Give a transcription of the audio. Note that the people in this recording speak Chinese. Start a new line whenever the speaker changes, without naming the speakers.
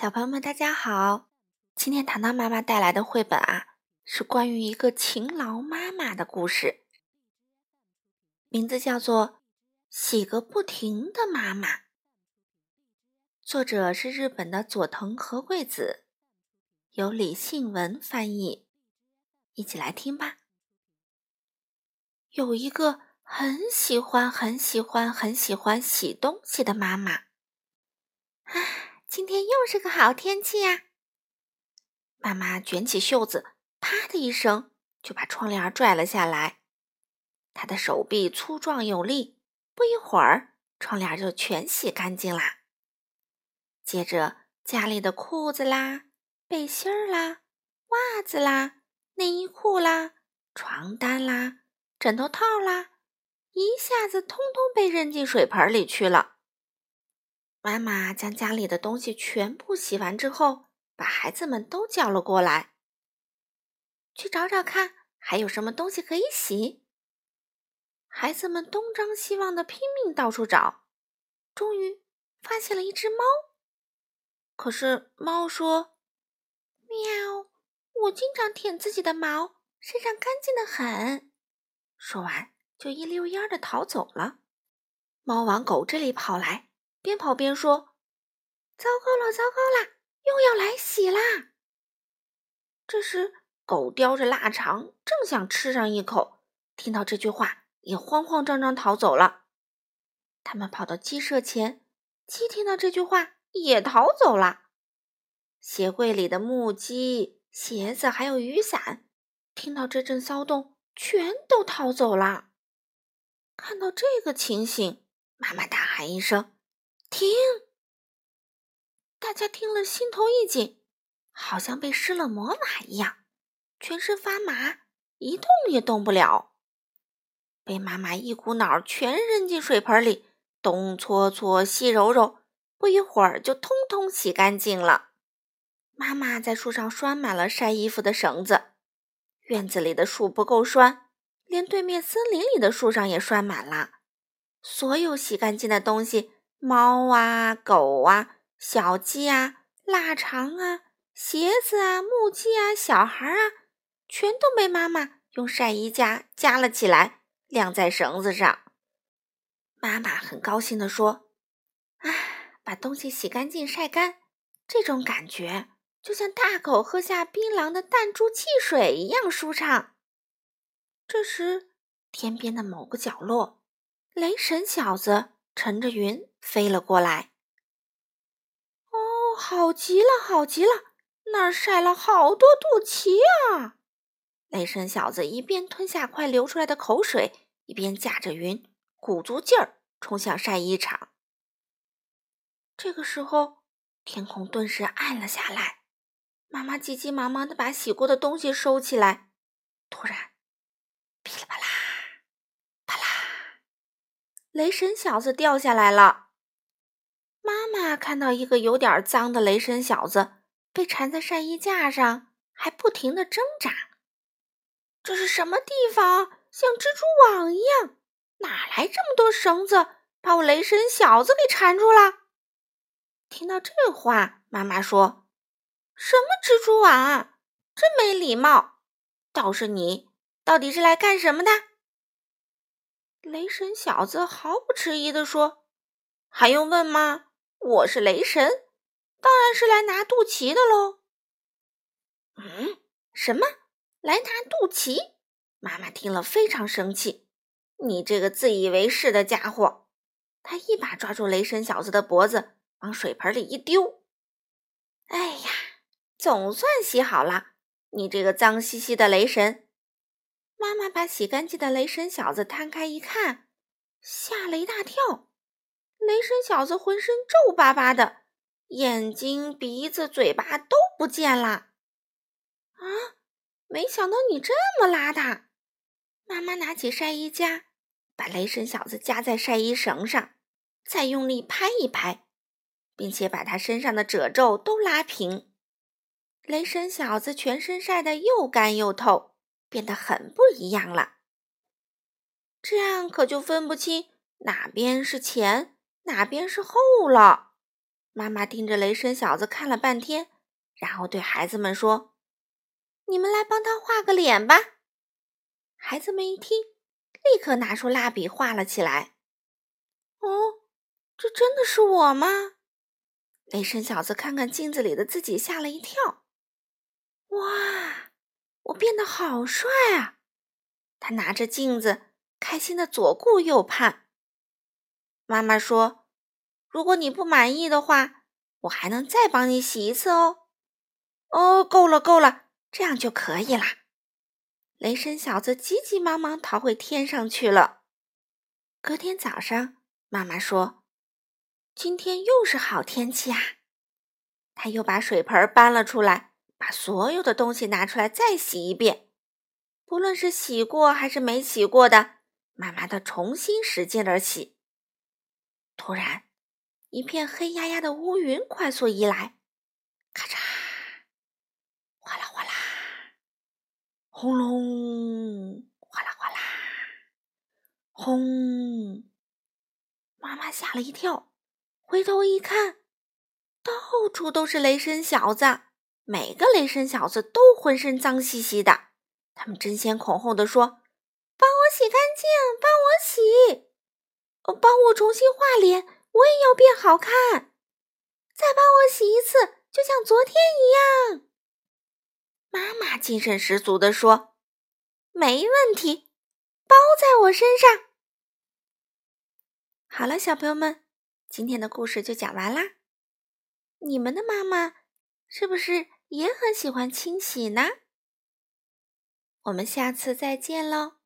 小朋友们，大家好！今天糖糖妈妈带来的绘本啊，是关于一个勤劳妈妈的故事，名字叫做《洗个不停的妈妈》。作者是日本的佐藤和贵子，由李信文翻译。一起来听吧。有一个很喜欢、很喜欢、很喜欢洗东西的妈妈。唉。今天又是个好天气呀！妈妈卷起袖子，啪的一声就把窗帘拽了下来。她的手臂粗壮有力，不一会儿窗帘就全洗干净啦。接着，家里的裤子啦、背心儿啦、袜子啦、内衣裤啦、床单啦、枕头套啦，一下子通通被扔进水盆里去了。妈妈将家里的东西全部洗完之后，把孩子们都叫了过来，去找找看还有什么东西可以洗。孩子们东张西望的拼命到处找，终于发现了一只猫。可是猫说：“喵，我经常舔自己的毛，身上干净的很。”说完就一溜烟的逃走了。猫往狗这里跑来。边跑边说：“糟糕了，糟糕了，又要来洗啦！”这时，狗叼着腊肠，正想吃上一口，听到这句话，也慌慌张张逃走了。他们跑到鸡舍前，鸡听到这句话，也逃走了。鞋柜里的木屐、鞋子还有雨伞，听到这阵骚动，全都逃走了。看到这个情形，妈妈大喊一声。停！大家听了心头一紧，好像被施了魔法一样，全身发麻，一动也动不了。被妈妈一股脑全扔进水盆里，东搓搓，西揉揉，不一会儿就通通洗干净了。妈妈在树上拴满了晒衣服的绳子，院子里的树不够拴，连对面森林里的树上也拴满了。所有洗干净的东西。猫啊，狗啊，小鸡啊，腊肠啊，鞋子啊，木屐啊，小孩啊，全都被妈妈用晒衣架夹了起来，晾在绳子上。妈妈很高兴地说：“唉，把东西洗干净、晒干，这种感觉就像大口喝下冰凉的弹珠汽水一样舒畅。”这时，天边的某个角落，雷神小子。乘着云飞了过来。哦，好极了，好极了！那儿晒了好多肚脐啊！雷神小子一边吞下快流出来的口水，一边驾着云，鼓足劲儿冲向晒衣场。这个时候，天空顿时暗了下来。妈妈急急忙忙的把洗过的东西收起来。突然，噼里啪啦。雷神小子掉下来了。妈妈看到一个有点脏的雷神小子被缠在晒衣架上，还不停的挣扎。这是什么地方？像蜘蛛网一样，哪来这么多绳子把我雷神小子给缠住了？听到这话，妈妈说：“什么蜘蛛网啊？真没礼貌！倒是你，到底是来干什么的？”雷神小子毫不迟疑地说：“还用问吗？我是雷神，当然是来拿肚脐的喽。”嗯，什么？来拿肚脐？妈妈听了非常生气。你这个自以为是的家伙！他一把抓住雷神小子的脖子，往水盆里一丢。哎呀，总算洗好了！你这个脏兮兮的雷神！妈妈把洗干净的雷神小子摊开一看，吓了一大跳。雷神小子浑身皱巴巴的，眼睛、鼻子、嘴巴都不见了。啊！没想到你这么邋遢！妈妈拿起晒衣夹，把雷神小子夹在晒衣绳上，再用力拍一拍，并且把他身上的褶皱都拉平。雷神小子全身晒得又干又透。变得很不一样了，这样可就分不清哪边是前，哪边是后了。妈妈盯着雷声小子看了半天，然后对孩子们说：“你们来帮他画个脸吧。”孩子们一听，立刻拿出蜡笔画了起来。哦，这真的是我吗？雷声小子看看镜子里的自己，吓了一跳。哇，我变得好帅啊！他拿着镜子，开心的左顾右盼。妈妈说：“如果你不满意的话，我还能再帮你洗一次哦。”哦，够了，够了，这样就可以啦。雷声小子急急忙忙逃回天上去了。隔天早上，妈妈说：“今天又是好天气啊！”他又把水盆搬了出来，把所有的东西拿出来再洗一遍。不论是洗过还是没洗过的，妈妈都重新使劲儿洗。突然，一片黑压压的乌云快速移来，咔嚓，哗啦哗啦，轰隆，哗啦哗啦，轰！妈妈吓了一跳，回头一看，到处都是雷神小子，每个雷神小子都浑身脏兮兮的。他们争先恐后的说：“帮我洗干净，帮我洗。”帮我重新画脸，我也要变好看。再帮我洗一次，就像昨天一样。妈妈精神十足地说：“没问题，包在我身上。”好了，小朋友们，今天的故事就讲完啦。你们的妈妈是不是也很喜欢清洗呢？我们下次再见喽。